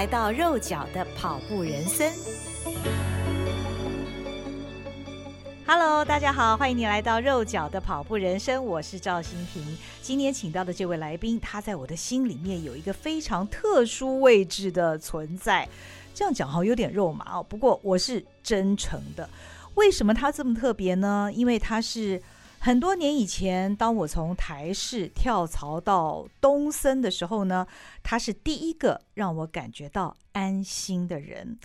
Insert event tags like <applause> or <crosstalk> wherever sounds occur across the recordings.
来到肉脚的跑步人生。Hello，大家好，欢迎你来到肉脚的跑步人生，我是赵心屏。今天请到的这位来宾，他在我的心里面有一个非常特殊位置的存在。这样讲好有点肉麻哦，不过我是真诚的。为什么他这么特别呢？因为他是很多年以前，当我从台视跳槽到东森的时候呢，他是第一个让我感觉到安心的人。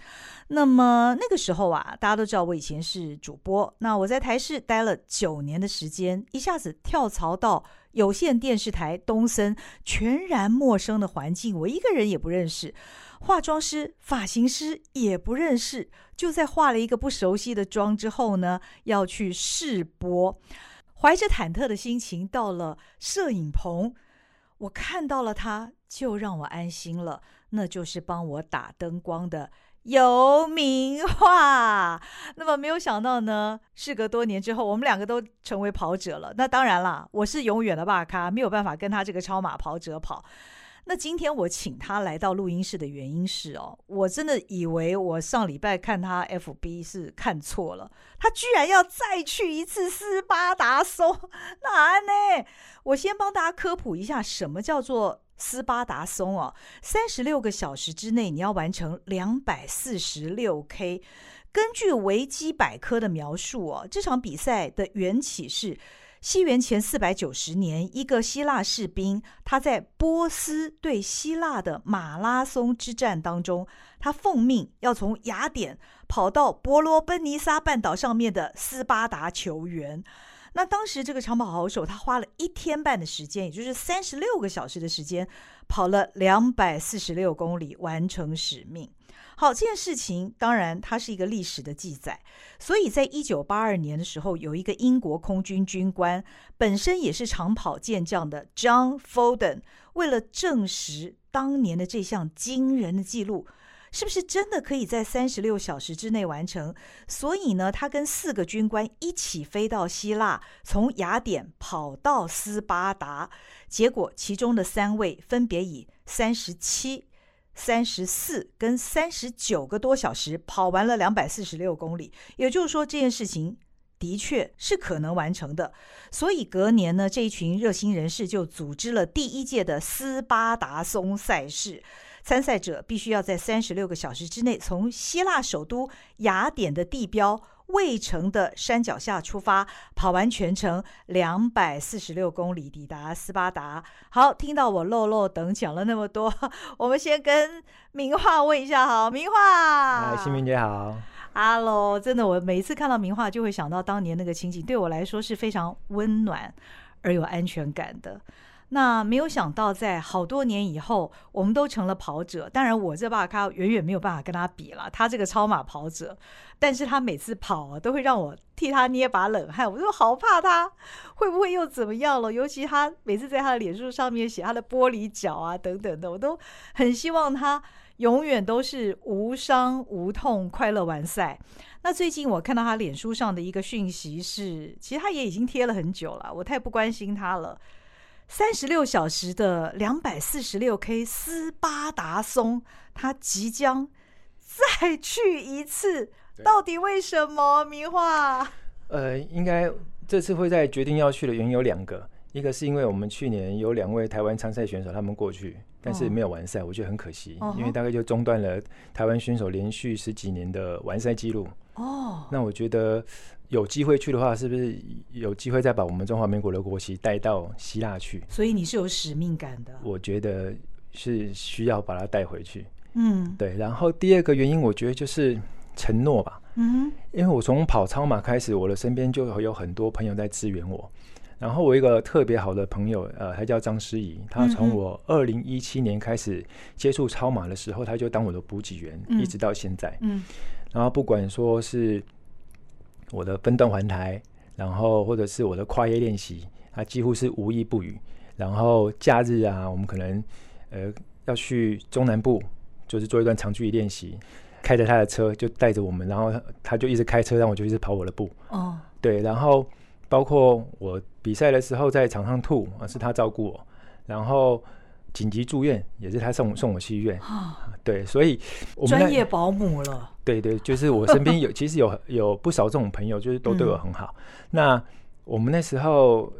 那么那个时候啊，大家都知道我以前是主播，那我在台视待了九年的时间，一下子跳槽到有线电视台东森，全然陌生的环境，我一个人也不认识。化妆师、发型师也不认识，就在化了一个不熟悉的妆之后呢，要去试播，怀着忐忑的心情到了摄影棚，我看到了他，就让我安心了，那就是帮我打灯光的游明画。那么没有想到呢，事隔多年之后，我们两个都成为跑者了。那当然啦，我是永远的大咖，没有办法跟他这个超马跑者跑。那今天我请他来到录音室的原因是哦，我真的以为我上礼拜看他 FB 是看错了，他居然要再去一次斯巴达松，那呢？我先帮大家科普一下，什么叫做斯巴达松哦？三十六个小时之内你要完成两百四十六 K。根据维基百科的描述哦，这场比赛的缘起是。西元前四百九十年，一个希腊士兵，他在波斯对希腊的马拉松之战当中，他奉命要从雅典跑到伯罗奔尼撒半岛上面的斯巴达求援。那当时这个长跑好手，他花了一天半的时间，也就是三十六个小时的时间，跑了两百四十六公里，完成使命。好，这件事情当然它是一个历史的记载，所以在一九八二年的时候，有一个英国空军军官，本身也是长跑健将的 John Foden，为了证实当年的这项惊人的记录是不是真的可以在三十六小时之内完成，所以呢，他跟四个军官一起飞到希腊，从雅典跑到斯巴达，结果其中的三位分别以三十七。三十四跟三十九个多小时跑完了两百四十六公里，也就是说这件事情的确是可能完成的。所以隔年呢，这一群热心人士就组织了第一届的斯巴达松赛事，参赛者必须要在三十六个小时之内从希腊首都雅典的地标。卫城的山脚下出发，跑完全程两百四十六公里，抵达斯巴达。好，听到我漏漏等讲了那么多，我们先跟明画问一下，好，明画。哎，新明姐好。Hello，，真的，我每一次看到明画，就会想到当年那个情景，对我来说是非常温暖而有安全感的。那没有想到，在好多年以后，我们都成了跑者。当然，我这把咖远远没有办法跟他比了。他这个超马跑者，但是他每次跑啊，都会让我替他捏把冷汗。我就好怕他会不会又怎么样了？尤其他每次在他的脸书上面写他的玻璃脚啊等等的，我都很希望他永远都是无伤无痛、快乐完赛。那最近我看到他脸书上的一个讯息是，其实他也已经贴了很久了，我太不关心他了。三十六小时的两百四十六 K 斯巴达松，他即将再去一次，到底为什么？明樺？呃，应该这次会在决定要去的原因有两个，一个是因为我们去年有两位台湾参赛选手他们过去，但是没有完赛，我觉得很可惜，因为大概就中断了台湾选手连续十几年的完赛记录。哦，那我觉得。有机会去的话，是不是有机会再把我们中华民国的国旗带到希腊去？所以你是有使命感的。我觉得是需要把它带回去。嗯，对。然后第二个原因，我觉得就是承诺吧。嗯，因为我从跑超马开始，我的身边就有很多朋友在支援我。然后我一个特别好的朋友，呃，他叫张诗怡，他从我二零一七年开始接触超马的时候，他就当我的补给员，嗯、一直到现在。嗯，然后不管说是我的分段环台，然后或者是我的跨页练习，他几乎是无一不语。然后假日啊，我们可能呃要去中南部，就是做一段长距离练习，开着他的车就带着我们，然后他就一直开车，让我就一直跑我的步。哦，对，然后。包括我比赛的时候在场上吐啊，是他照顾我，然后紧急住院也是他送送我去医院。对，所以我们专业保姆了。对对，就是我身边有 <laughs> 其实有有不少这种朋友，就是都对我很好。嗯、那我们那时候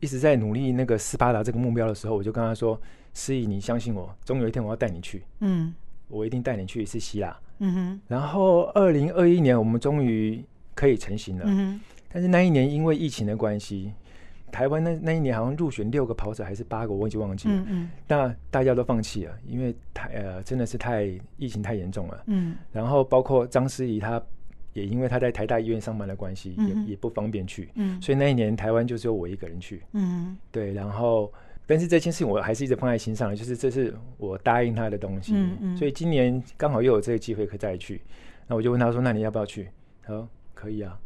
一直在努力那个斯巴达这个目标的时候，我就跟他说：“思怡，你相信我，总有一天我要带你去。嗯，我一定带你去一次希腊。嗯哼。然后二零二一年我们终于可以成型了。嗯哼。但是那一年因为疫情的关系，台湾那那一年好像入选六个跑者还是八个，我已经忘记了。嗯嗯。那大家都放弃了，因为太呃真的是太疫情太严重了。嗯。然后包括张思怡，她也因为她在台大医院上班的关系，嗯、也也不方便去。嗯。所以那一年台湾就只有我一个人去。嗯。对，然后但是这件事情我还是一直放在心上，就是这是我答应他的东西。嗯嗯。所以今年刚好又有这个机会可以再去，那我就问他说：“那你要不要去？”他说：“可以啊。”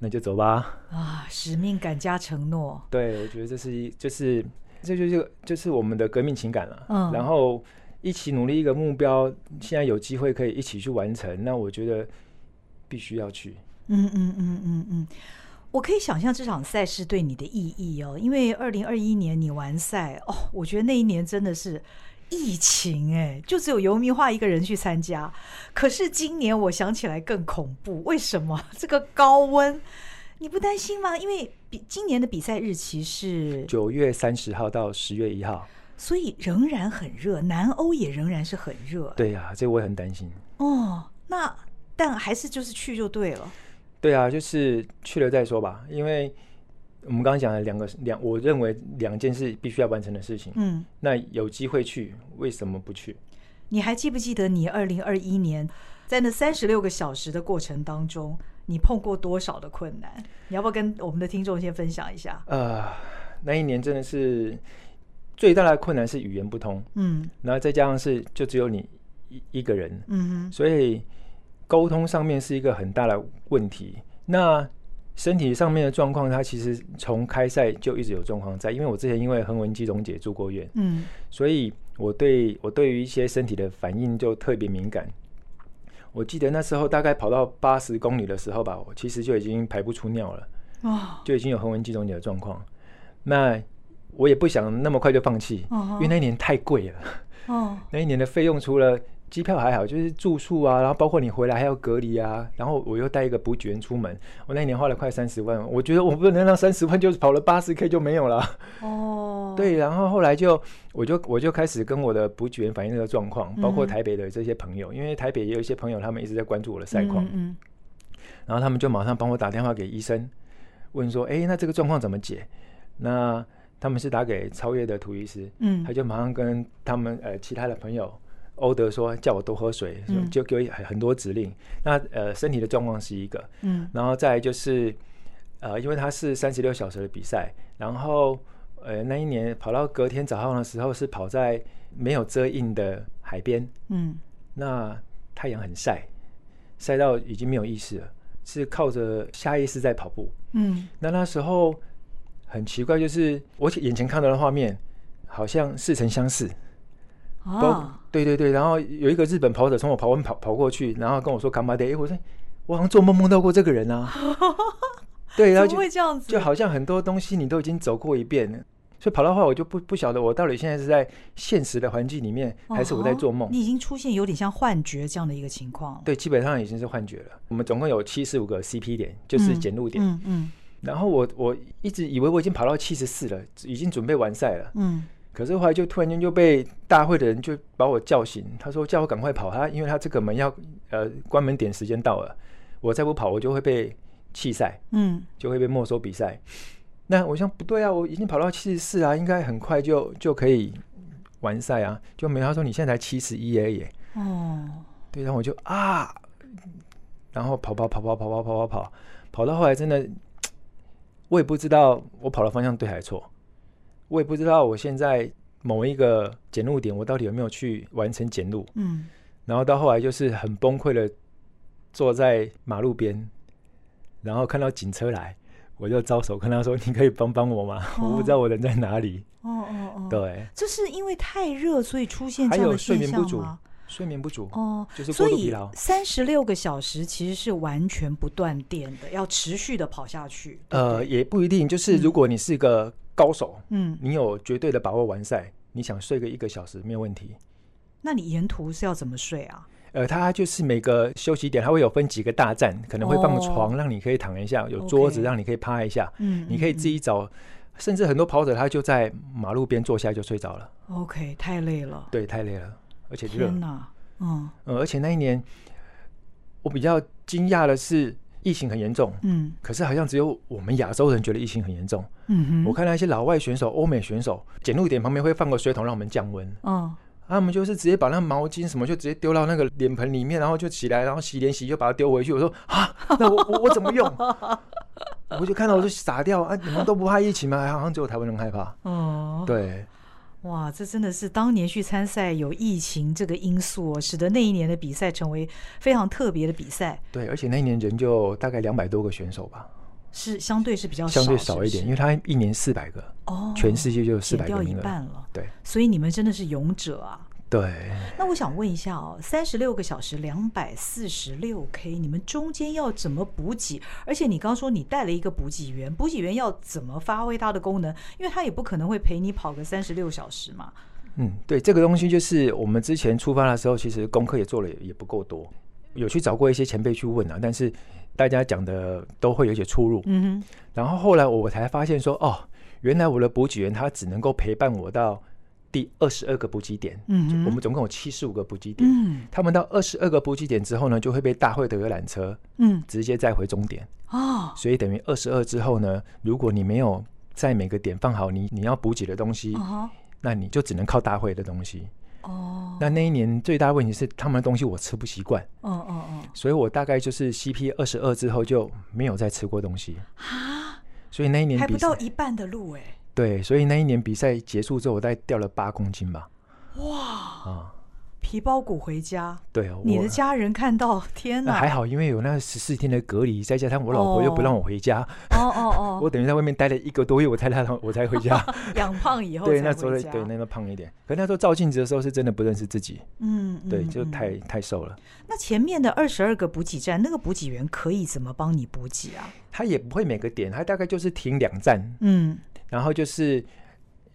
那就走吧！啊，使命感加承诺。对，我觉得这是一，就是这就是就是我们的革命情感了。嗯，然后一起努力一个目标，现在有机会可以一起去完成，那我觉得必须要去。嗯嗯嗯嗯嗯，我可以想象这场赛事对你的意义哦，因为二零二一年你完赛哦，我觉得那一年真的是。疫情哎，就只有游明化一个人去参加。可是今年我想起来更恐怖，为什么？<laughs> 这个高温，你不担心吗？因为比今年的比赛日期是九月三十号到十月一号，所以仍然很热，南欧也仍然是很热。对呀、啊，这我也很担心。哦，那但还是就是去就对了。对啊，就是去了再说吧，因为。我们刚刚讲了两个两，我认为两件事必须要完成的事情。嗯，那有机会去，为什么不去？你还记不记得你二零二一年在那三十六个小时的过程当中，你碰过多少的困难？你要不要跟我们的听众先分享一下？呃，那一年真的是最大的困难是语言不通。嗯，然后再加上是就只有你一一个人。嗯哼，所以沟通上面是一个很大的问题。那身体上面的状况，他其实从开赛就一直有状况在，因为我之前因为横纹肌溶解住过院，嗯，所以我对我对于一些身体的反应就特别敏感。我记得那时候大概跑到八十公里的时候吧，我其实就已经排不出尿了，哦，就已经有横纹肌溶解的状况。那我也不想那么快就放弃，因为那一年太贵了，哦，<laughs> 那一年的费用除了机票还好，就是住宿啊，然后包括你回来还要隔离啊，然后我又带一个补给员出门，我那一年花了快三十万，我觉得我不能让三十万就是跑了八十 K 就没有了。哦，对，然后后来就我就我就开始跟我的补给员反映这个状况，包括台北的这些朋友，嗯、因为台北也有一些朋友，他们一直在关注我的赛况，嗯，嗯，然后他们就马上帮我打电话给医生，问说，哎，那这个状况怎么解？那他们是打给超越的涂医师，嗯，他就马上跟他们呃其他的朋友。欧德说叫我多喝水，就给我很很多指令。嗯、那呃，身体的状况是一个，嗯，然后再就是呃，因为他是三十六小时的比赛，然后呃，那一年跑到隔天早上的时候是跑在没有遮荫的海边，嗯，那太阳很晒，晒到已经没有意识了，是靠着下意识在跑步，嗯，那那时候很奇怪，就是我眼前看到的画面好像似曾相识。哦，对对对，然后有一个日本跑者从我跑完跑跑过去，然后跟我说干嘛的？哎，我说我好像做梦梦到过这个人啊。<laughs> 对，然后就会这样子，就好像很多东西你都已经走过一遍了，所以跑到后来我就不不晓得我到底现在是在现实的环境里面，还是我在做梦。哦，你已经出现有点像幻觉这样的一个情况。对，基本上已经是幻觉了。我们总共有七十五个 CP 点，就是检录点。嗯嗯。嗯，然后我我一直以为我已经跑到七十四了，已经准备完赛了。嗯。可是后来就突然间就被大会的人就把我叫醒，他说叫我赶快跑，他因为他这个门要呃关门点时间到了，我再不跑我就会被弃赛，嗯，就会被没收比赛。那我想不对啊，我已经跑到七十四啊，应该很快就就可以完赛啊，就没他说你现在才七十一而已。哦，对，然后我就啊，然后跑跑跑跑跑跑跑跑跑，跑到后来真的。<tsk> 我也不知道我跑的方向对还是错，我也不知道我现在某一个检录点我到底有没有去完成检录。嗯，然后到后来就是很崩溃的坐在马路边，然后看到警车来，我就招手跟他说：“你可以帮帮我吗？哦、<laughs> 我不知道我人在哪里。”哦哦哦，对，这是因为太热所以出现这样的现象吗？睡眠不足哦，就是过度疲劳。三十六个小时其实是完全不断电的，要持续的跑下去。呃，也不一定，就是如果你是个高手，嗯，你有绝对的把握完赛，你想睡个一个小时没有问题。那你沿途是要怎么睡啊？呃，它就是每个休息点，它会有分几个大站，可能会放个床让你可以躺一下，有桌子让你可以趴一下。嗯，你可以自己找，甚至很多跑者他就在马路边坐下就睡着了。OK，太累了。对，太累了，而且热。天哪！嗯，而且那一年我比较惊讶的是，疫情很严重。嗯，可是好像只有我们亚洲人觉得疫情很严重。嗯哼，我看那些老外选手、欧美选手，检录点旁边会放个水桶让我们降温。嗯，他们就是直接把那毛巾什么就直接丢到那个脸盆里面，然后就起来，然后洗脸洗就把它丢回去。我说啊，那我我我怎么用？<laughs> 我就看到我就傻掉啊！你们都不怕疫情吗？好像只有台湾人害怕。哦，对。哇，这真的是当年去参赛有疫情这个因素，哦使得那一年的比赛成为非常特别的比赛。对，而且那一年人就大概两百多个选手吧，是相对是比较相对少一点，因为他一年四百个，哦，全世界就有四百个名额，掉一半了。对，所以你们真的是勇者啊。对，那我想问一下哦，三十六个小时两百四十六 K，你们中间要怎么补给？而且你刚说你带了一个补给员，补给员要怎么发挥他的功能？因为他也不可能会陪你跑个三十六小时嘛。嗯，对，这个东西就是我们之前出发的时候，其实功课也做了也不够多，有去找过一些前辈去问啊，但是大家讲的都会有一些出入。嗯哼，然后后来我才发现说，哦，原来我的补给员他只能够陪伴我到。第二十二个补给点，嗯，我们总共有七十五个补给点，嗯，他们到二十二个补给点之后呢，就会被大会的游览车，嗯，直接载回终点，哦，所以等于二十二之后呢，如果你没有在每个点放好你你要补给的东西，哦，那你就只能靠大会的东西，哦，那那一年最大的问题是他们的东西我吃不习惯，哦哦哦，所以我大概就是 CP 二十二之后就没有再吃过东西，啊，所以那一年还不到一半的路哎。对，所以那一年比赛结束之后，我大概掉了八公斤吧。哇！啊，皮包骨回家。对，你的家人看到，<laughs> 天哪！还好，因为有那十四天的隔离，再加上我老婆又不让我回家。哦哦哦！<laughs> 我等于在外面待了一个多月，我才让我才回家。<laughs> 养胖以后，对，那时候对那个胖一点。可那时候照镜子的时候，是真的不认识自己。嗯，对，就太太瘦了。那前面的二十二个补给站，那个补给员可以怎么帮你补给啊？他也不会每个点，他大概就是停两站。嗯，然后就是。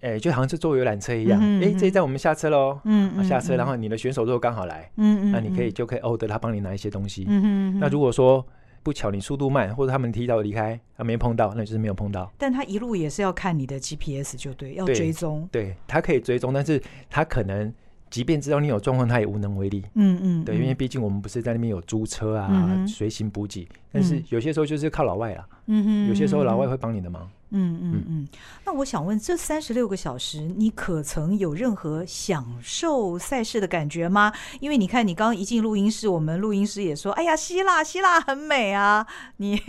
哎，就好像是坐游览车一样。哎、嗯嗯，这一站我们下车喽。嗯，嗯，下车，然后你的选手如果刚好来，嗯，嗯，那你可以就可以 order 他帮你拿一些东西。嗯，嗯，嗯，那如果说不巧你速度慢，或者他们提早离开，他没碰到，那就是没有碰到。但他一路也是要看你的 GPS 就对，要追踪。对，他可以追踪，但是他可能即便知道你有状况，他也无能为力。嗯嗯，对，因为毕竟我们不是在那边有租车啊，随、嗯、行补给，但是有些时候就是靠老外啦。嗯哼，有些时候老外会帮你的忙。嗯嗯嗯，那我想问，这三十六个小时，你可曾有任何享受赛事的感觉吗？因为你看，你刚刚一进录音室，我们录音师也说：“哎呀，希腊，希腊很美啊！”你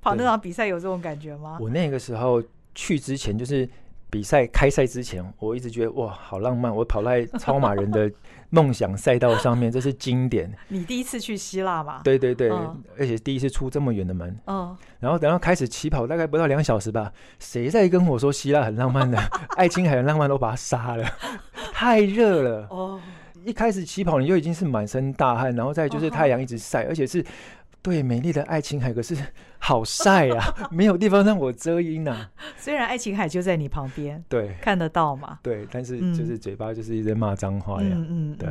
跑那场比赛有这种感觉吗？我那个时候去之前，就是比赛开赛之前，我一直觉得哇，好浪漫！我跑在超马人的梦想赛道上面，这是经典。<laughs> 你第一次去希腊吗？对对对，嗯、而且第一次出这么远的门。嗯。然后等到开始起跑，大概不到两小时吧，谁在跟我说希腊很浪漫的？<laughs> 爱琴海很浪漫，都把他杀了，<laughs> 太热了。哦，一开始起跑你就已经是满身大汗，然后再就是太阳一直晒，而且是对美丽的爱琴海，可是好晒啊，<laughs> 没有地方让我遮阴啊。虽然爱琴海就在你旁边，对，看得到嘛。对，但是就是嘴巴就是一直骂脏话呀。嗯嗯，对。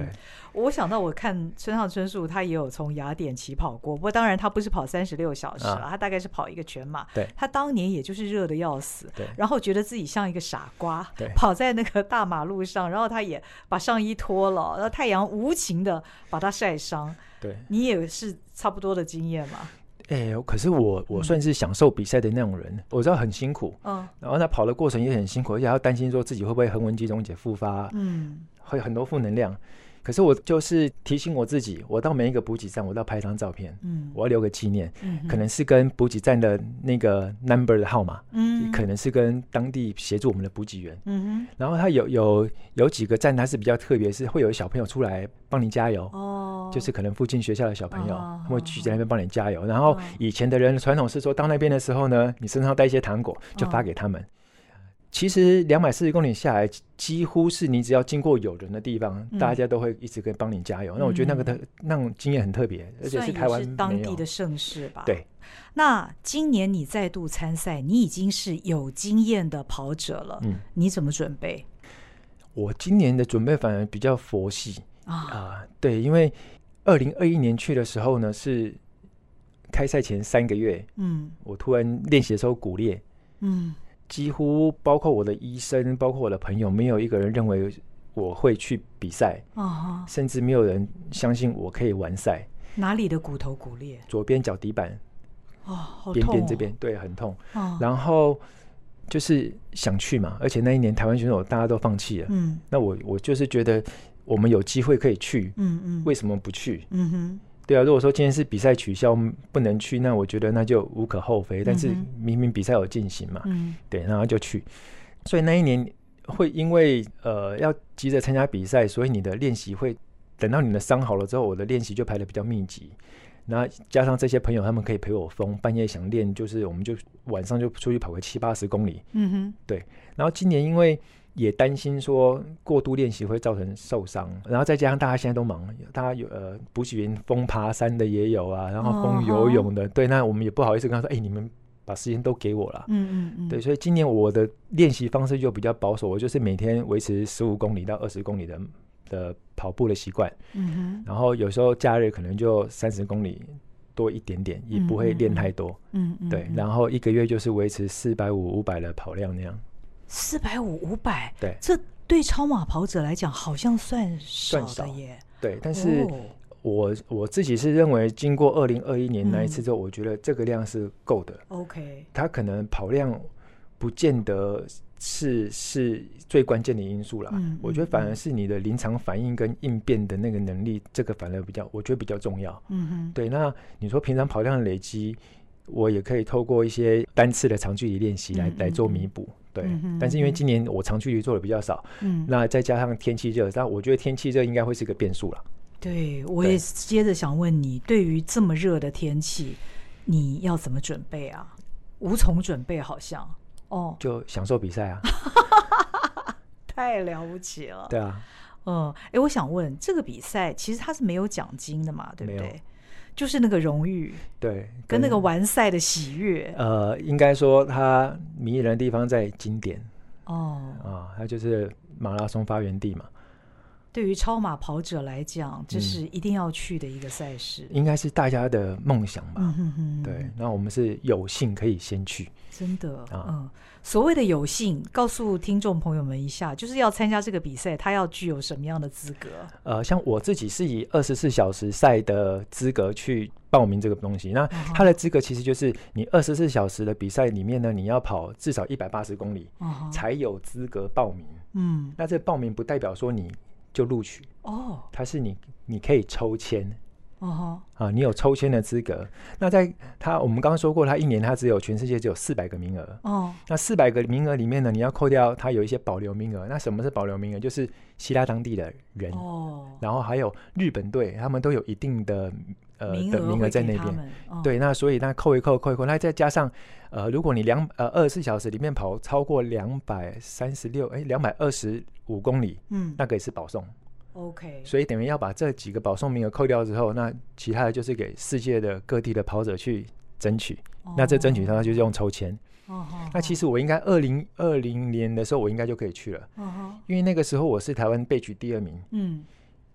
我想到，我看村上春树，他也有从雅典起跑过。不过当然，他不是跑三十六小时了，啊，他大概是跑一个全马。对，他当年也就是热的要死，对，然后觉得自己像一个傻瓜，对，跑在那个大马路上，然后他也把上衣脱了，然后太阳无情的把他晒伤。对，你也是差不多的经验嘛？哎，可是我我算是享受比赛的那种人，嗯，我知道很辛苦，嗯，然后他跑的过程也很辛苦，而且还要担心说自己会不会横纹肌溶解复发，嗯，会很多负能量。可是我就是提醒我自己，我到每一个补给站，我都要拍一张照片，嗯，我要留个纪念，嗯，可能是跟补给站的那个 number 的号码，嗯，可能是跟当地协助我们的补给员，嗯哼，然后他有有有几个站，他是比较特别，是会有小朋友出来帮你加油，哦，就是可能附近学校的小朋友，会聚在那边帮你加油。然后以前的人传统是说，到那边的时候呢，你身上带一些糖果，就发给他们。哦其实两百四十公里下来，几乎是你只要经过有人的地方，嗯、大家都会一直跟帮你加油。嗯、那我觉得那个特那种经验很特别，而且是台湾当地的盛事吧。对。那今年你再度参赛，你已经是有经验的跑者了。嗯。你怎么准备？我今年的准备反而比较佛系啊、呃。对，因为二零二一年去的时候呢，是开赛前三个月。嗯。我突然练习的时候骨裂。嗯。几乎包括我的医生，包括我的朋友，没有一个人认为我会去比赛，uh huh. 甚至没有人相信我可以完赛。哪里的骨头骨裂？左边脚底板，哦，边边这边对，很痛。Uh huh. 然后就是想去嘛，而且那一年台湾选手大家都放弃了，嗯，那我我就是觉得我们有机会可以去，嗯嗯，为什么不去？嗯哼。对啊，如果说今天是比赛取消不能去，那我觉得那就无可厚非。但是明明比赛有进行嘛，嗯、对，然后就去。所以那一年会因为呃要急着参加比赛，所以你的练习会等到你的伤好了之后，我的练习就排的比较密集。那加上这些朋友，他们可以陪我疯，半夜想练，就是我们就晚上就出去跑个七八十公里。嗯哼，对。然后今年因为。也担心说过度练习会造成受伤，然后再加上大家现在都忙，大家有呃补给员疯爬山的也有啊，然后疯游泳的，哦、对，那我们也不好意思跟他说，哎、欸，你们把时间都给我了，嗯。嗯嗯，对，所以今年我的练习方式就比较保守，我就是每天维持十五公里到二十公里的的跑步的习惯，嗯哼，然后有时候假日可能就三十公里多一点点，也不会练太多，嗯，嗯对，然后一个月就是维持四百五五百的跑量那样。四百五五百，对，这对超马跑者来讲好像算少的耶。对，但是我、哦、我自己是认为，经过二零二一年那一次之后，嗯、我觉得这个量是够的。OK，他可能跑量不见得是是最关键的因素啦。嗯、我觉得反而是你的临场反应跟应变的那个能力，这个反而比较，我觉得比较重要。嗯哼，对。那你说平常跑量累积，我也可以透过一些单次的长距离练习来、嗯、来做弥补。对，嗯、但是因为今年我长距离做的比较少，嗯，那再加上天气热，但我觉得天气热应该会是个变数了。对，我也接着想问你，对于这么热的天气，你要怎么准备啊？无从准备，好像哦，就享受比赛啊，<laughs> 太了不起了。对啊，嗯，哎，我想问，这个比赛其实它是没有奖金的嘛？对不对？就是那个荣誉，对，跟那个完赛的喜悦。呃，应该说它迷人的地方在经典哦啊，它就是马拉松发源地嘛。对于超马跑者来讲，这是一定要去的一个赛事，应该是大家的梦想吧？嗯哼哼。对，那我们是有幸可以先去，真的啊。嗯，所谓的有幸，告诉听众朋友们一下，就是要参加这个比赛，他要具有什么样的资格？呃，像我自己是以二十四小时赛的资格去报名这个东西。那他的资格其实就是你二十四小时的比赛里面呢，你要跑至少一百八十公里，才有资格报名。嗯，那这报名不代表说你。就录取哦，它是你，你可以抽签哦，啊，你有抽签的资格。那在他，我们刚刚说过，他一年他只有全世界只有四百个名额哦。那四百个名额里面呢，你要扣掉他有一些保留名额。那什么是保留名额？就是希腊当地的人哦，然后还有日本队，他们都有一定的呃的名额在那边。哦、对，那所以那扣一扣，扣一扣，那再加上呃，如果你两呃二十四小时里面跑超过两百三十六哎两百二十。五公里，嗯，那个也是保送，OK，所以等于要把这几个保送名额扣掉之后，那其他的就是给世界的各地的跑者去争取。Oh. 那这争取他就是用抽签。Oh. 那其实我应该二零二零年的时候，我应该就可以去了。Oh. 因为那个时候我是台湾被取第二名。嗯。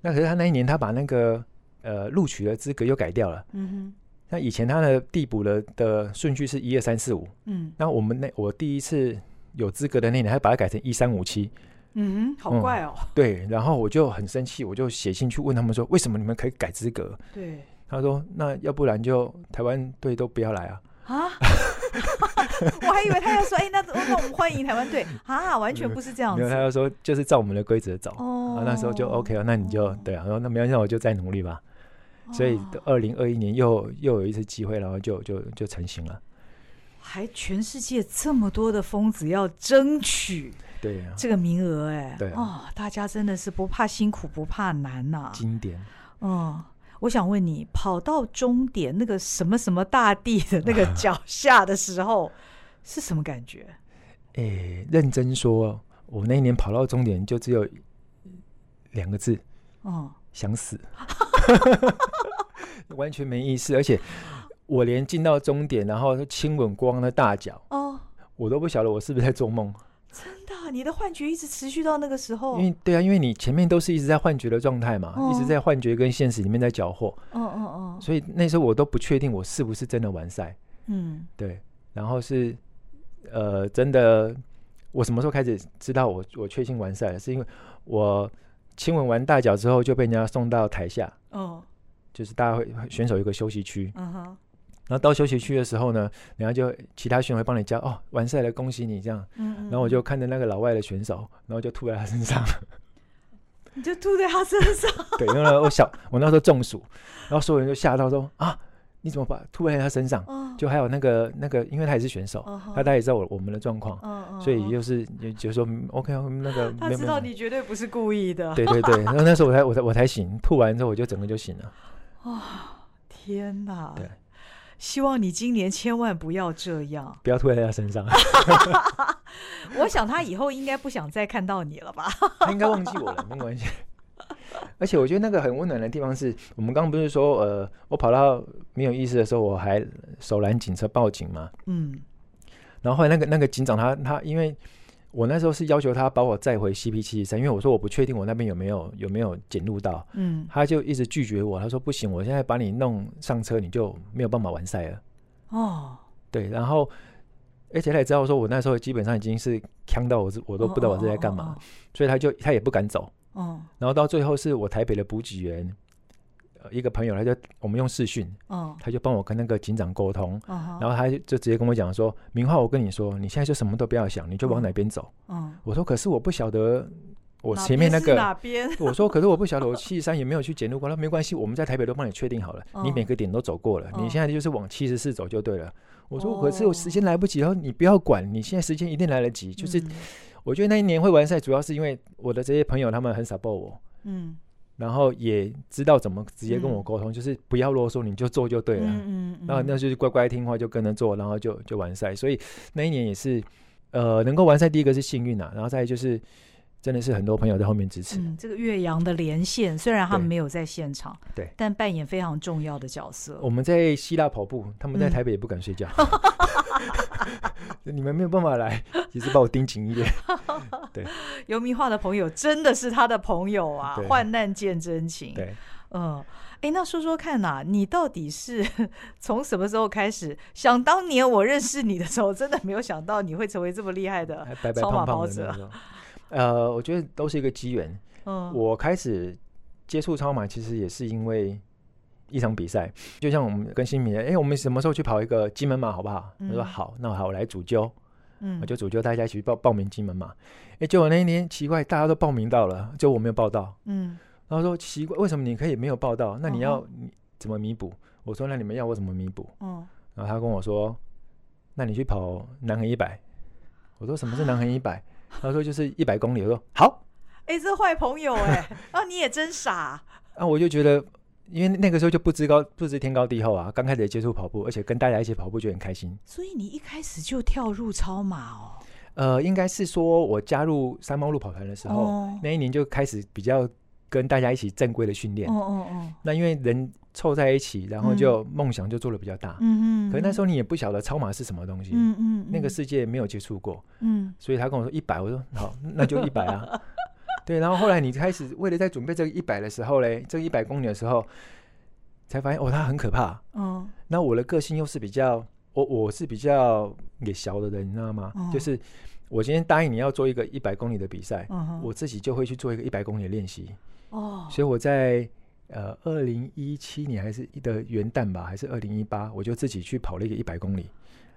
那可是他那一年他把那个呃录取的资格又改掉了。嗯哼。那以前他的递补的的顺序是一二三四五。嗯。那我们那我第一次有资格的那年，他把它改成一三五七。嗯，好怪哦、嗯。<laughs> 对，然后我就很生气，我就写信去问他们说，为什么你们可以改资格？对，他说，那要不然就台湾队都不要来啊。啊？<laughs> 我还以为他要说，哎、欸，那那我们欢迎台湾队啊，完全不是这样子。没有，他要说就是照我们的规则走。哦、啊，那时候就 OK 了，那你就、哦、对啊，然后那没关系，我就再努力吧。哦、所以二零二一年又又有一次机会，然后就就就成型了。还全世界这么多的疯子要争取，对呀，这个名额哎，对哦，大家真的是不怕辛苦不怕难呐、啊，经典。嗯，我想问你，跑到终点那个什么什么大地的那个脚下的时候，<laughs> 是什么感觉？哎、欸，认真说，我那一年跑到终点就只有两个字，嗯，想死，<laughs> 完全没意思，而且。我连进到终点，然后亲吻光的大脚，哦，我都不晓得我是不是在做梦。你的幻觉一直持续到那个时候？因为对啊，因为你前面都是一直在幻觉的状态嘛，哦、一直在幻觉跟现实里面在搅和。嗯嗯嗯。所以那时候我都不确定我是不是真的完赛。嗯，对。然后是呃，真的，我什么时候开始知道我我确信完赛了？是因为我亲吻完大脚之后就被人家送到台下。哦。就是大家会选手有一个休息区。嗯哼。然后到休息区的时候呢，然后就其他选手会帮你加哦，完赛了，恭喜你这样。嗯嗯。然后我就看着那个老外的选手，然后就吐在他身上。<laughs> 你就吐在他身上？<laughs> 对，因为我小，我那时候中暑，然后所有人就吓到说啊，你怎么把吐在他身上？哦、就还有那个那个，因为他也是选手，哦、他大概也知道我我们的状况，哦、所以就是就说 OK，那个 <laughs> 他知道你绝对不是故意的。对对对，然后那时候我才我才我才醒，吐完之后我就整个就醒了。哇、哦，天哪！对。希望你今年千万不要这样，<laughs> 不要吐在他身上。<laughs> 我想他以后应该不想再看到你了吧？<laughs> 他应该忘记我了，没关系。而且我觉得那个很温暖的地方是，我们刚刚不是说，呃，我跑到没有意识的时候，我还手拦警车报警吗？嗯。然后后来那个那个警长他他因为。我那时候是要求他把我载回 CP 七十三，因为我说我不确定我那边有没有有没有检录到，嗯，他就一直拒绝我，他说不行，我现在把你弄上车，你就没有办法完赛了。哦，对，然后而且他也知道说我那时候基本上已经是呛到我，我都不知道我是在干嘛，哦哦哦哦，所以他就他也不敢走。哦，然后到最后是我台北的补给员。一个朋友，他就我们用视讯，哦、他就帮我跟那个警长沟通，哦、然后他就直接跟我讲说：“明浩，我跟你说，你现在就什么都不要想，你就往哪边走。哦”我说：“可是我不晓得我前面那个哪边？”我说：“可是我不晓得我七十三也没有去检录过。”他说：“没关系，我们在台北都帮你确定好了，哦、你每个点都走过了，哦、你现在就是往七十四走就对了。”我说：“可是我时间来不及，然后你不要管，你现在时间一定来得及。”就是我觉得那一年会完赛，主要是因为我的这些朋友他们很 support 我。嗯。然后也知道怎么直接跟我沟通，嗯、就是不要啰嗦，你就做就对了。嗯嗯嗯、然后那就是乖乖听话，就跟着做，然后就就完赛。所以那一年也是，呃，能够完赛，第一个是幸运啊，然后再就是真的是很多朋友在后面支持。嗯，这个岳阳的连线，虽然他们没有在现场，对，但扮演非常重要的角色。我们在希腊跑步，他们在台北也不敢睡觉。<laughs> 嗯 <laughs> 你们没有办法来，其实把我盯紧一点。<laughs> 对，游明樺的朋友真的是他的朋友啊，患难见真情。对，嗯，哎、欸，那说说看呐、啊，你到底是 <laughs> 从什么时候开始？想当年我认识你的时候，真的没有想到你会成为这么厉害的超马跑者。白白胖胖呃，我觉得都是一个机缘。嗯，我开始接触超马，其实也是因为。一场比赛，就像我们跟新民，哎、欸，我们什么时候去跑一个金门马，好不好？他、嗯、说好，那好，我来主揪，嗯，我就主揪大家一起去报报名金门马。哎、欸，结果那一年奇怪，大家都报名到了，就我没有报到，嗯，然后说奇怪，为什么你可以没有报到？那你要你怎么弥补？哦、我说那你们要我怎么弥补？嗯，然后他跟我说，那你去跑南横一百。我说什么是 <gasps> 南横一百？他说就是一百公里。我说好，哎、欸，这坏朋友哎、欸，啊，你也真傻。啊，我就觉得。因为那个时候就不知高不知天高地厚啊，刚开始接触跑步，而且跟大家一起跑步就很开心。所以你一开始就跳入超马哦？呃，应该是说我加入三猫路跑团的时候，哦、那一年就开始比较跟大家一起正规的训练。哦哦哦。那因为人凑在一起，然后就梦想就做的比较大。嗯嗯。可是那时候你也不晓得超马是什么东西。嗯嗯。那个世界没有接触过。嗯。所以他跟我说一百，我说好，那就一百啊。对，然后后来你开始为了在准备这个一百的时候嘞，这个一百公里的时候，才发现哦，它很可怕。嗯。那我的个性又是比较，我我是比较也小的人，你知道吗？嗯、就是我今天答应你要做一个一百公里的比赛，嗯、哼我自己就会去做一个一百公里的练习。哦。所以我在呃二零一七年还是的元旦吧，还是二零一八，我就自己去跑了一个一百公里。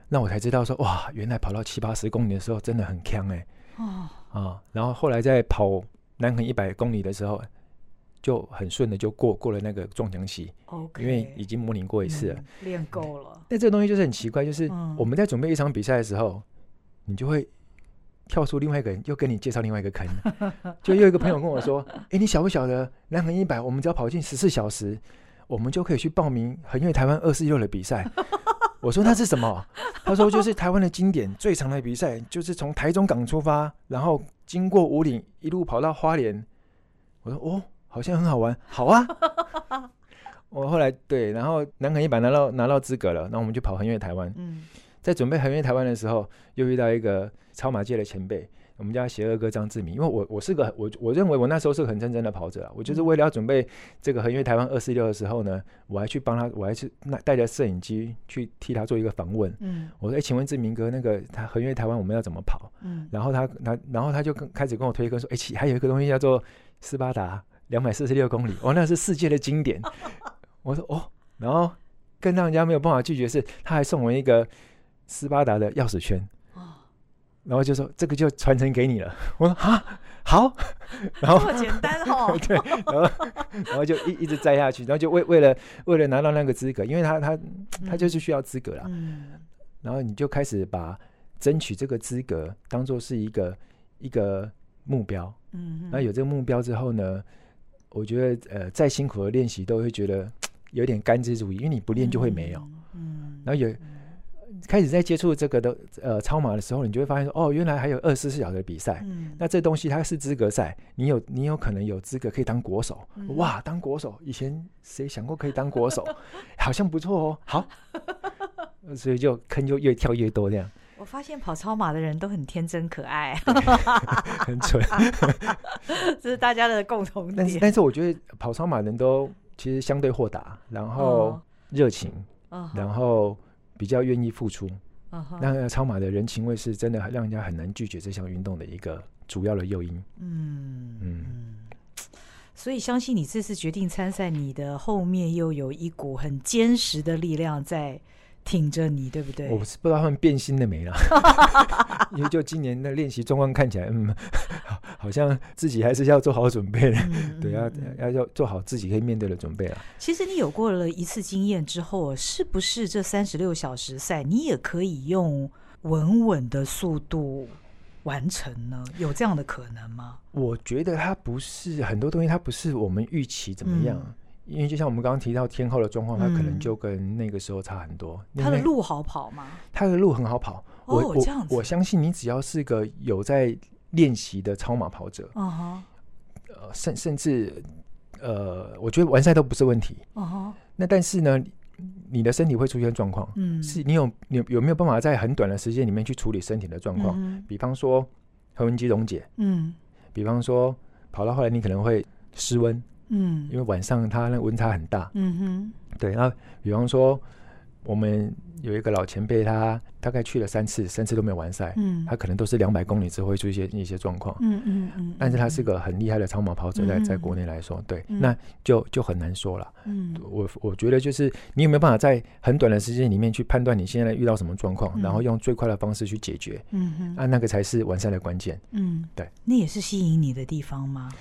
那我才知道说哇，原来跑到七八十公里的时候真的很强哎、欸。哦啊，然后后来在跑南横一百公里的时候，就很顺的就过过了那个撞墙期。因为已经模拟过一次了，嗯、练够了。但这个东西就是很奇怪，就是我们在准备一场比赛的时候，嗯、你就会跳出另外一个人，又跟你介绍另外一个坑。<laughs> 就又一个朋友跟我说：“哎、欸，你晓不晓得南横一百，我们只要跑进十四小时，我们就可以去报名横越台湾二四六的比赛。<laughs> ”我说那是什么？他说就是台湾的经典最长的比赛，就是从台中港出发，然后经过五岭，一路跑到花莲。我说哦，好像很好玩，好啊。<laughs> 我后来对，然后南横一百拿到拿到资格了，那我们就跑横越台湾。嗯，在准备横越台湾的时候，又遇到一个超马界的前辈。我们家邪恶哥张志明，因为我我是个我我认为我那时候是个很认真的跑者啊，我就是为了要准备这个横越台湾二四六的时候呢，我还去帮他，我还去那带着摄影机去替他做一个访问。嗯，我说哎，请问志明哥，那个他横越台湾我们要怎么跑？嗯，然后他他然后他就跟开始跟我推歌说，哎，还有一个东西叫做斯巴达两百四十六公里，哦，那是世界的经典。<laughs> 我说哦，然后更让人家没有办法拒绝是，他还送我一个斯巴达的钥匙圈。然后就说这个就传承给你了。<laughs> 我说啊，好。<laughs> 然后这么简单哦。<laughs> 对，然后然后就一一直摘下去，然后就为为了为了拿到那个资格，因为他他他就是需要资格啦。嗯。然后你就开始把争取这个资格当做是一个一个目标。嗯。那有这个目标之后呢，我觉得呃再辛苦的练习都会觉得 <tsk> 有点甘之如饴，因为你不练就会没有。嗯。然后有。开始在接触这个的呃超马的时候，你就会发现说，哦，原来还有二十四小时的比赛。嗯、那这东西它是资格赛，你有你有可能有资格可以当国手。嗯、哇，当国手，以前谁想过可以当国手？<laughs> 好像不错哦。好，<laughs> 所以就坑就越跳越多这样。我发现跑超马的人都很天真可爱，<laughs> 很蠢，这是大家的共同点。但是但是我觉得跑超马的人都其实相对豁达，然后热情，哦、然后。比较愿意付出，那、uh. 超马的人情味是真的让人家很难拒绝这项运动的一个主要的诱因。嗯嗯，嗯，所以相信你这次决定参赛，你的后面又有一股很坚实的力量在。挺着你，对不对？我是不知道他们变心了没了，<laughs> 因为就今年的练习状况看起来，嗯，好像自己还是要做好准备的，嗯、<laughs> 对，要要要做好自己可以面对的准备了。其实你有过了一次经验之后，是不是这三十六小时赛你也可以用稳稳的速度完成呢？有这样的可能吗？我觉得它不是很多东西，它不是我们预期怎么样。嗯因为就像我们刚刚提到天后的状况，它可能就跟那个时候差很多。它的路好跑吗？它的路很好跑。哦，这样子。我我相信你只要是个有在练习的超马跑者，甚甚至呃，我觉得完赛都不是问题。那但是呢，你的身体会出现状况，嗯，是你有你有没有办法在很短的时间里面去处理身体的状况？比方说核纹肌溶解，嗯，比方说跑到后来你可能会失温。嗯，因为晚上它那温差很大。嗯哼，对。那比方说，我们有一个老前辈，他大概去了三次，三次都没有完赛。嗯，他可能都是两百公里之后会出现一些状况。嗯嗯嗯。但是他是个很厉害的超马跑者，在在国内来说，对，那就就很难说了。嗯，我我觉得就是你有没有办法在很短的时间里面去判断你现在遇到什么状况，然后用最快的方式去解决。嗯哼，啊，那个才是完赛的关键。嗯，对。那也是吸引你的地方吗？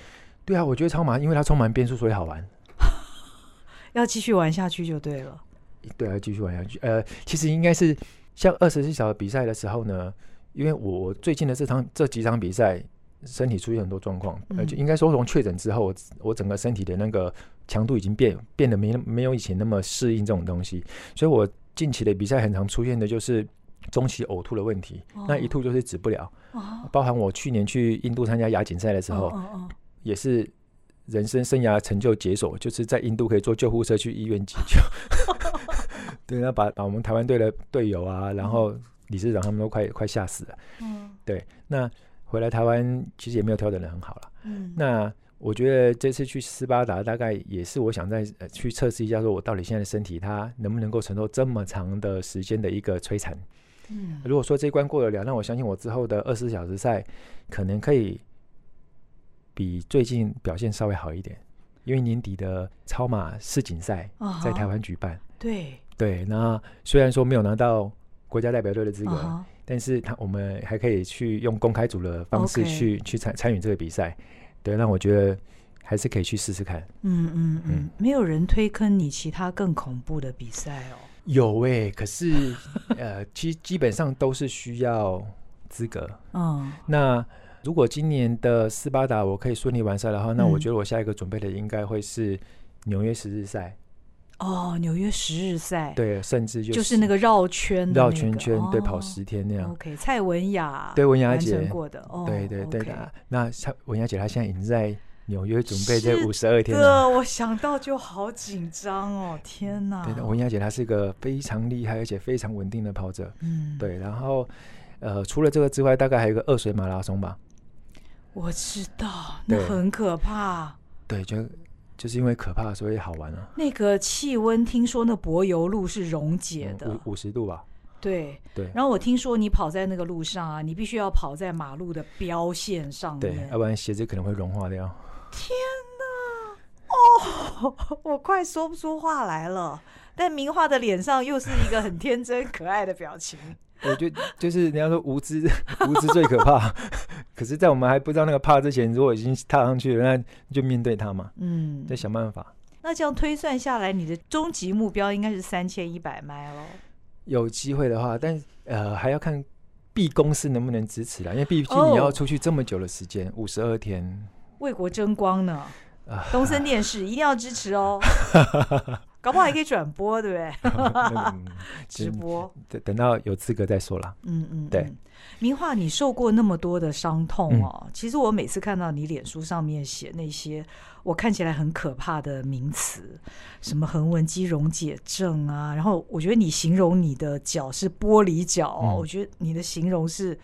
对啊，我觉得超马，因为它充满变数，所以好玩。<laughs> 要继续玩下去就对了。对啊，继续玩下去。呃，其实应该是像二十四小时比赛的时候呢，因为我最近的这场这几场比赛，身体出现很多状况，而且、嗯、应该说从确诊之后，我整个身体的那个强度已经变变得没没有以前那么适应这种东西，所以我近期的比赛很常出现的就是中期呕吐的问题，哦、那一吐就是止不了。哦、包含我去年去印度参加亚锦赛的时候。也是人生生涯成就解锁，就是在印度可以坐救护车去医院急救。<laughs> 对，那把把我们台湾队的队友啊，然后理事长他们都快快吓死了。嗯，对，那回来台湾其实也没有调整的很好了。嗯，那我觉得这次去斯巴达大概也是我想再去测试一下，说我到底现在的身体它能不能够承受这么长的时间的一个摧残。嗯，如果说这一关过得了，那我相信我之后的二十四小时赛可能可以。比最近表现稍微好一点，因为年底的超马世锦赛在台湾举办。Uh. 对对，那虽然说没有拿到国家代表队的资格，uh -huh. 但是他我们还可以去用公开组的方式去.去参参与这个比赛。对，那我觉得还是可以去试试看。嗯嗯嗯，没有人推坑你其他更恐怖的比赛哦？有哎、欸，可是呃，基基本上都是需要资格。<laughs> 嗯，那如果今年的斯巴达我可以顺利完赛的话，那我觉得我下一个准备的应该会是纽约十日赛。哦，纽约十日赛，对，甚至就是就是那个绕圈的、那个、绕圈圈，对，跑十天那样。OK，蔡文雅对文雅姐过的，哦、对对对的。Okay. 那蔡文雅姐她现在已经在纽约准备这五十二天了，我想到就好紧张哦，天哪！对的，文雅姐她是一个非常厉害而且非常稳定的跑者，嗯，对。然后呃，除了这个之外，大概还有一个二水马拉松吧。我知道，那很可怕。对，就。就是因为可怕，所以好玩啊。那个气温，听说那柏油路是溶解的，五五十度吧。对对。然后我听说你跑在那个路上啊，你必须要跑在马路的标线上面，对，要不然鞋子可能会融化掉。天哪！哦，<laughs> 我快说不出话来了。但明画的脸上又是一个很天真可爱的表情。我觉得就是人家说无知，无知最可怕。<laughs> 可是，在我们还不知道那个怕之前，如果已经踏上去了，那就面对它嘛。嗯，再想办法。那这样推算下来，你的终极目标应该是三千一百迈喽。有机会的话，但呃，还要看 B 公司能不能支持啦，因为毕竟你要出去这么久的时间，五十二天，为国争光呢。啊、东森电视一定要支持哦。<laughs> 搞不好还可以转播，对不对？<laughs> 嗯、直播，等等到有资格再说啦。嗯嗯，对。明樺，你受过那么多的伤痛哦、嗯。其实我每次看到你脸书上面写那些我看起来很可怕的名词，什么横纹肌溶解症啊，然后我觉得你形容你的脚是玻璃脚、哦嗯，我觉得你的形容是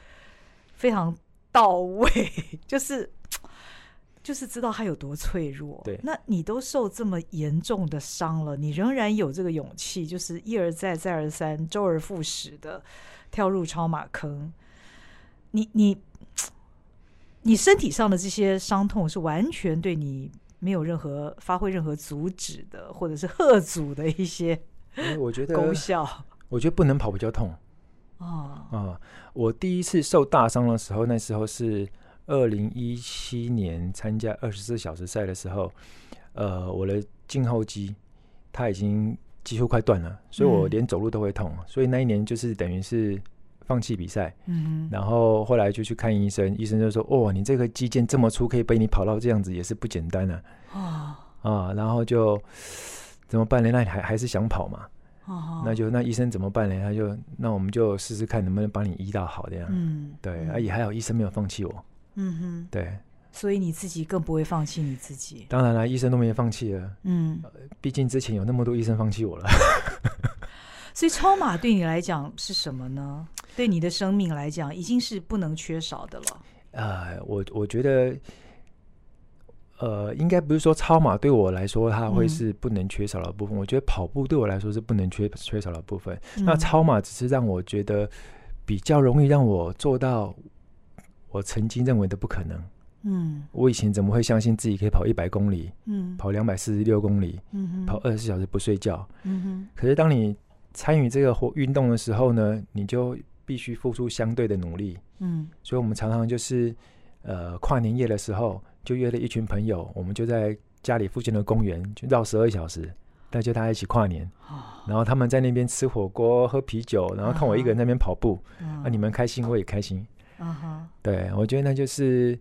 非常到位，<laughs> 就是。就是知道他有多脆弱。对，那你都受这么严重的伤了，你仍然有这个勇气，就是一而再、再而三、周而复始的跳入超马坑。你、你、你身体上的这些伤痛是完全对你没有任何发挥任何阻止的，或者是贺阻的一些。我觉得功效，我觉得不能跑比较痛。啊啊！我第一次受大伤的时候，那时候是。二零一七年参加二十四小时赛的时候，呃，我的胫后肌它已经几乎快断了，所以我连走路都会痛，嗯、所以那一年就是等于是放弃比赛。嗯，然后后来就去看医生，医生就说：“哦，你这个肌腱这么粗，可以被你跑到这样子，也是不简单啊。”啊啊，然后就怎么办呢？那你还还是想跑嘛？哦，那就那医生怎么办呢？他就那我们就试试看能不能帮你医到好这样。嗯，对，啊也还好，医生没有放弃我。嗯哼，对，所以你自己更不会放弃你自己。当然了，医生都没放弃了。嗯，毕竟之前有那么多医生放弃我了。<laughs> 所以超马对你来讲是什么呢？对你的生命来讲，已经是不能缺少的了。呃，我我觉得，呃，应该不是说超马对我来说它会是不能缺少的部分。嗯。我觉得跑步对我来说是不能缺缺少的部分。嗯。那超马只是让我觉得比较容易让我做到。我曾经认为的不可能，嗯，我以前怎么会相信自己可以跑一百公里，嗯，跑两百四十六公里，嗯，跑二十四小时不睡觉，嗯哼。可是当你参与这个活运动的时候呢，你就必须付出相对的努力，嗯。所以我们常常就是，呃，跨年夜的时候就约了一群朋友，我们就在家里附近的公园就绕十二小时，带着大家一起跨年，哦然后他们在那边吃火锅、喝啤酒，然后看我一个人在那边跑步，啊，你们开心，我也开心。对，我觉得那就是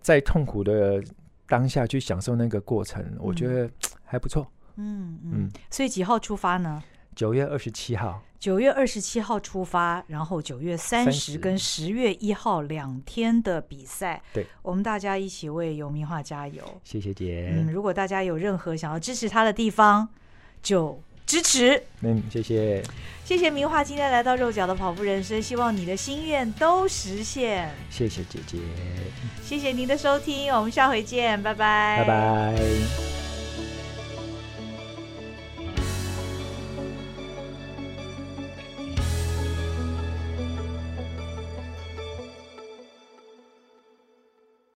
在痛苦的当下去享受那个过程，嗯、我觉得 <tsk> 还不错。嗯嗯，所以几号出发呢？九月二十七号。九月二十七号出发，然后九月三十跟十月一号两天的比赛。对，我们大家一起为游明樺加油。谢谢姐。嗯，如果大家有任何想要支持他的地方，就。支持，嗯，谢谢，谢谢明华今天来到肉脚的跑步人生，希望你的心愿都实现。谢谢姐姐，谢谢您的收听，我们下回见，拜拜，拜拜。